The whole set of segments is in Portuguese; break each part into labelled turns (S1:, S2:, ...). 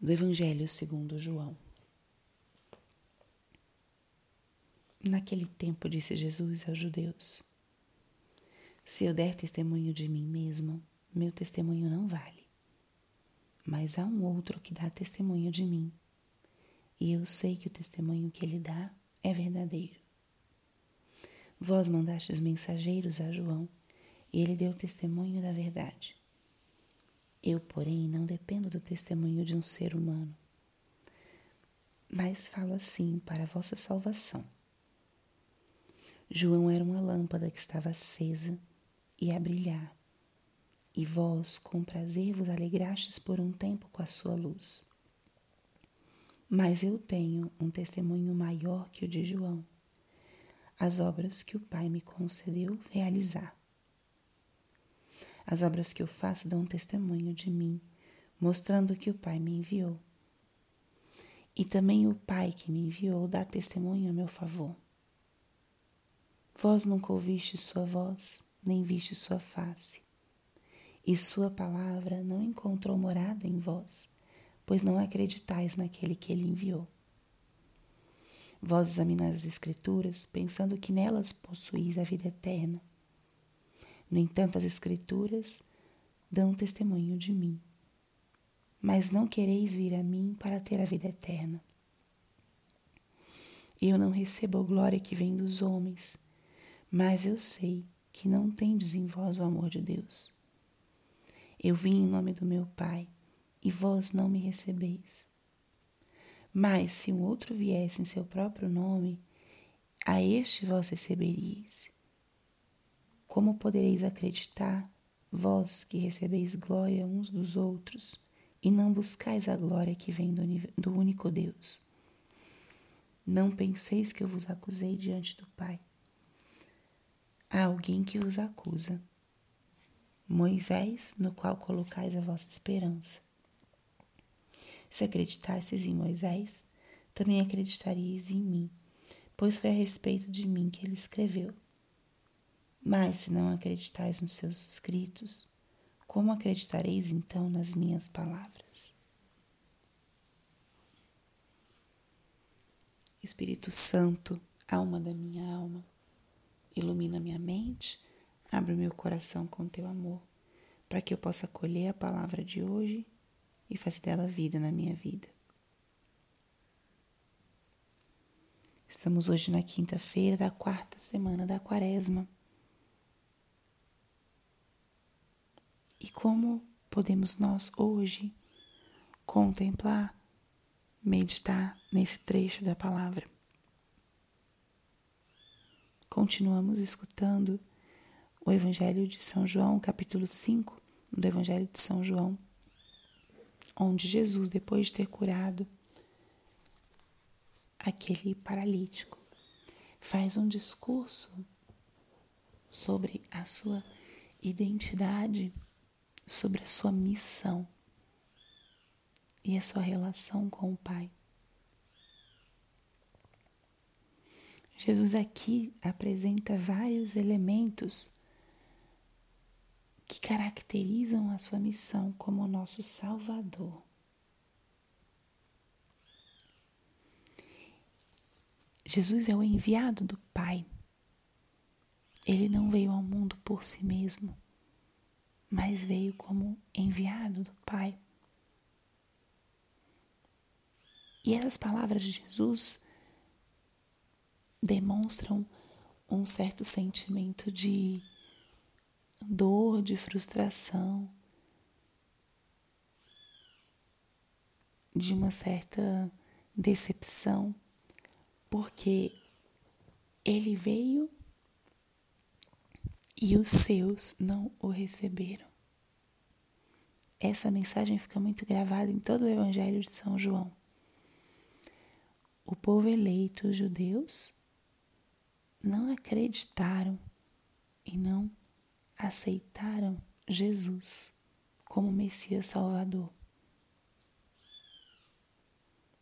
S1: do Evangelho segundo João. Naquele tempo disse Jesus aos judeus: Se eu der testemunho de mim mesmo, meu testemunho não vale. Mas há um outro que dá testemunho de mim, e eu sei que o testemunho que ele dá é verdadeiro. Vós mandastes mensageiros a João, e ele deu testemunho da verdade. Eu, porém, não dependo do testemunho de um ser humano, mas falo assim para a vossa salvação. João era uma lâmpada que estava acesa e a brilhar, e vós com prazer vos alegrastes por um tempo com a sua luz. Mas eu tenho um testemunho maior que o de João, as obras que o Pai me concedeu realizar. As obras que eu faço dão testemunho de mim, mostrando que o Pai me enviou. E também o Pai que me enviou dá testemunho a meu favor. Vós nunca ouviste sua voz, nem viste sua face. E sua palavra não encontrou morada em vós, pois não acreditais naquele que ele enviou. Vós examinais as Escrituras, pensando que nelas possuís a vida eterna. No entanto, as Escrituras dão testemunho de mim. Mas não quereis vir a mim para ter a vida eterna. Eu não recebo a glória que vem dos homens mas eu sei que não tendes em vós o amor de Deus. Eu vim em nome do meu Pai, e vós não me recebeis. Mas se um outro viesse em seu próprio nome, a este vós receberíeis. Como podereis acreditar, vós que recebeis glória uns dos outros, e não buscais a glória que vem do, do único Deus? Não penseis que eu vos acusei diante do Pai há alguém que os acusa. Moisés, no qual colocais a vossa esperança. Se acreditasseis em Moisés, também acreditaríeis em mim, pois foi a respeito de mim que ele escreveu. Mas se não acreditais nos seus escritos, como acreditareis então nas minhas palavras? Espírito Santo, alma da minha alma, Ilumina minha mente, abre meu coração com teu amor, para que eu possa acolher a palavra de hoje e fazer dela vida na minha vida. Estamos hoje na quinta-feira da quarta semana da quaresma. E como podemos nós hoje contemplar, meditar nesse trecho da palavra? continuamos escutando o Evangelho de São João, capítulo 5 do Evangelho de São João, onde Jesus, depois de ter curado aquele paralítico, faz um discurso sobre a sua identidade, sobre a sua missão e a sua relação com o Pai. Jesus aqui apresenta vários elementos que caracterizam a sua missão como nosso Salvador. Jesus é o enviado do Pai. Ele não veio ao mundo por si mesmo, mas veio como enviado do Pai. E essas palavras de Jesus demonstram um certo sentimento de dor, de frustração, de uma certa decepção, porque ele veio e os seus não o receberam. Essa mensagem fica muito gravada em todo o Evangelho de São João. O povo eleito, os judeus, não acreditaram e não aceitaram Jesus como Messias Salvador.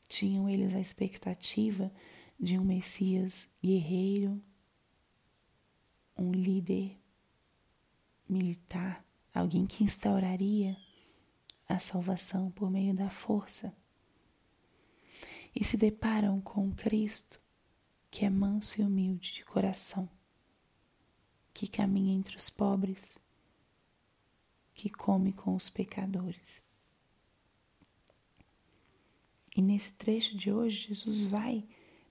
S1: Tinham eles a expectativa de um Messias guerreiro, um líder militar, alguém que instauraria a salvação por meio da força, e se deparam com Cristo, que é manso e humilde de coração, que caminha entre os pobres, que come com os pecadores. E nesse trecho de hoje, Jesus vai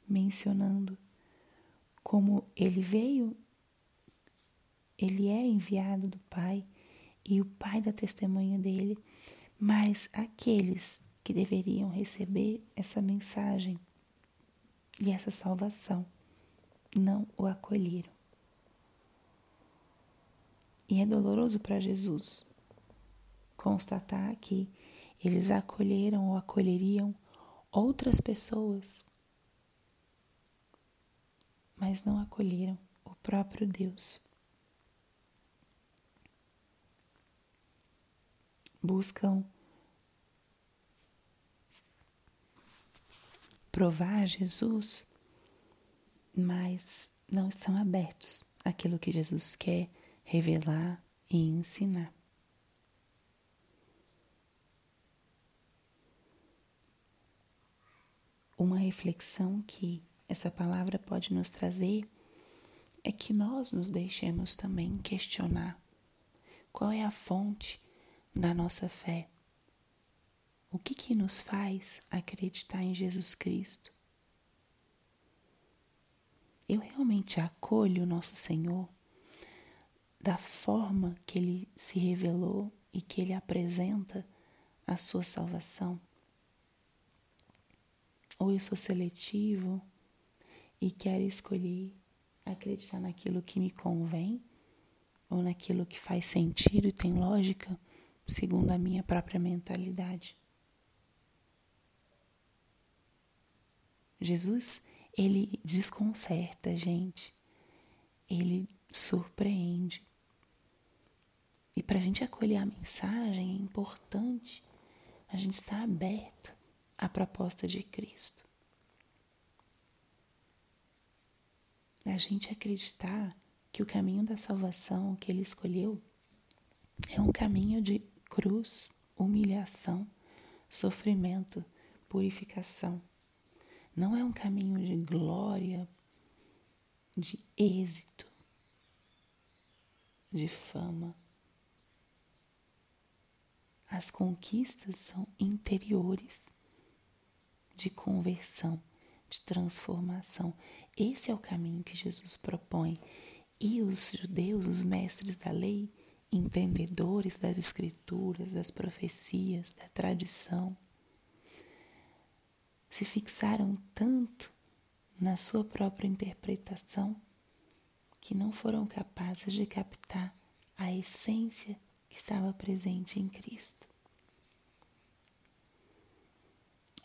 S1: mencionando como ele veio, ele é enviado do Pai e o Pai da testemunha dele, mas aqueles que deveriam receber essa mensagem e essa salvação não o acolheram. E é doloroso para Jesus constatar que eles acolheram ou acolheriam outras pessoas, mas não acolheram o próprio Deus. Buscam provar Jesus, mas não estão abertos àquilo que Jesus quer revelar e ensinar. Uma reflexão que essa palavra pode nos trazer é que nós nos deixemos também questionar qual é a fonte da nossa fé. O que, que nos faz acreditar em Jesus Cristo? Eu realmente acolho o nosso Senhor da forma que Ele se revelou e que Ele apresenta a sua salvação? Ou eu sou seletivo e quero escolher acreditar naquilo que me convém ou naquilo que faz sentido e tem lógica segundo a minha própria mentalidade. Jesus, ele desconcerta a gente, ele surpreende. E para a gente acolher a mensagem é importante a gente estar aberto a proposta de Cristo. A gente acreditar que o caminho da salvação que ele escolheu é um caminho de cruz, humilhação, sofrimento, purificação. Não é um caminho de glória, de êxito, de fama. As conquistas são interiores de conversão, de transformação. Esse é o caminho que Jesus propõe. E os judeus, os mestres da lei, entendedores das escrituras, das profecias, da tradição, se fixaram tanto na sua própria interpretação que não foram capazes de captar a essência que estava presente em Cristo.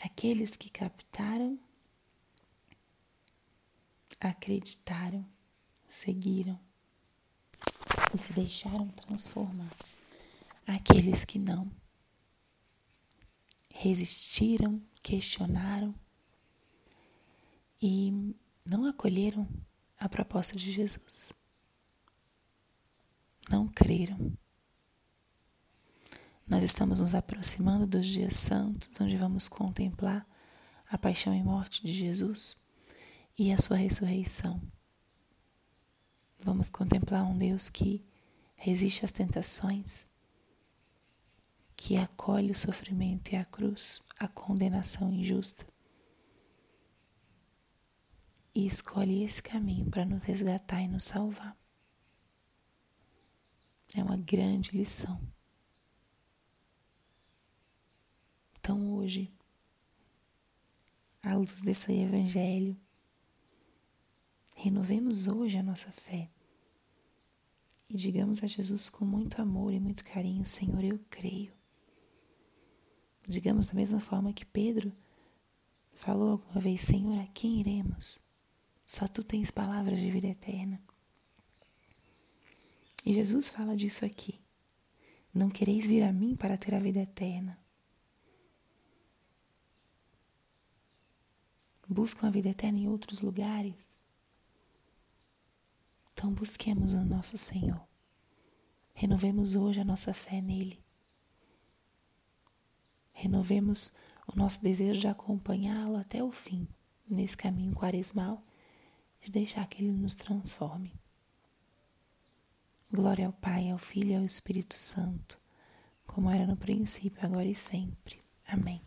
S1: Aqueles que captaram, acreditaram, seguiram e se deixaram transformar. Aqueles que não resistiram, questionaram e não acolheram a proposta de Jesus. Não creram. Nós estamos nos aproximando dos dias santos, onde vamos contemplar a paixão e morte de Jesus e a sua ressurreição. Vamos contemplar um Deus que resiste às tentações, que acolhe o sofrimento e a cruz, a condenação injusta, e escolhe esse caminho para nos resgatar e nos salvar. É uma grande lição. Então hoje, à luz desse evangelho, renovemos hoje a nossa fé e digamos a Jesus com muito amor e muito carinho: Senhor, eu creio. Digamos da mesma forma que Pedro falou alguma vez: Senhor, a quem iremos? Só tu tens palavras de vida eterna. E Jesus fala disso aqui. Não quereis vir a mim para ter a vida eterna. buscam a vida eterna em outros lugares. Então busquemos o nosso Senhor. Renovemos hoje a nossa fé nele. Renovemos o nosso desejo de acompanhá-lo até o fim, nesse caminho quaresmal, de deixar que ele nos transforme. Glória ao Pai, ao Filho e ao Espírito Santo, como era no princípio, agora e sempre. Amém.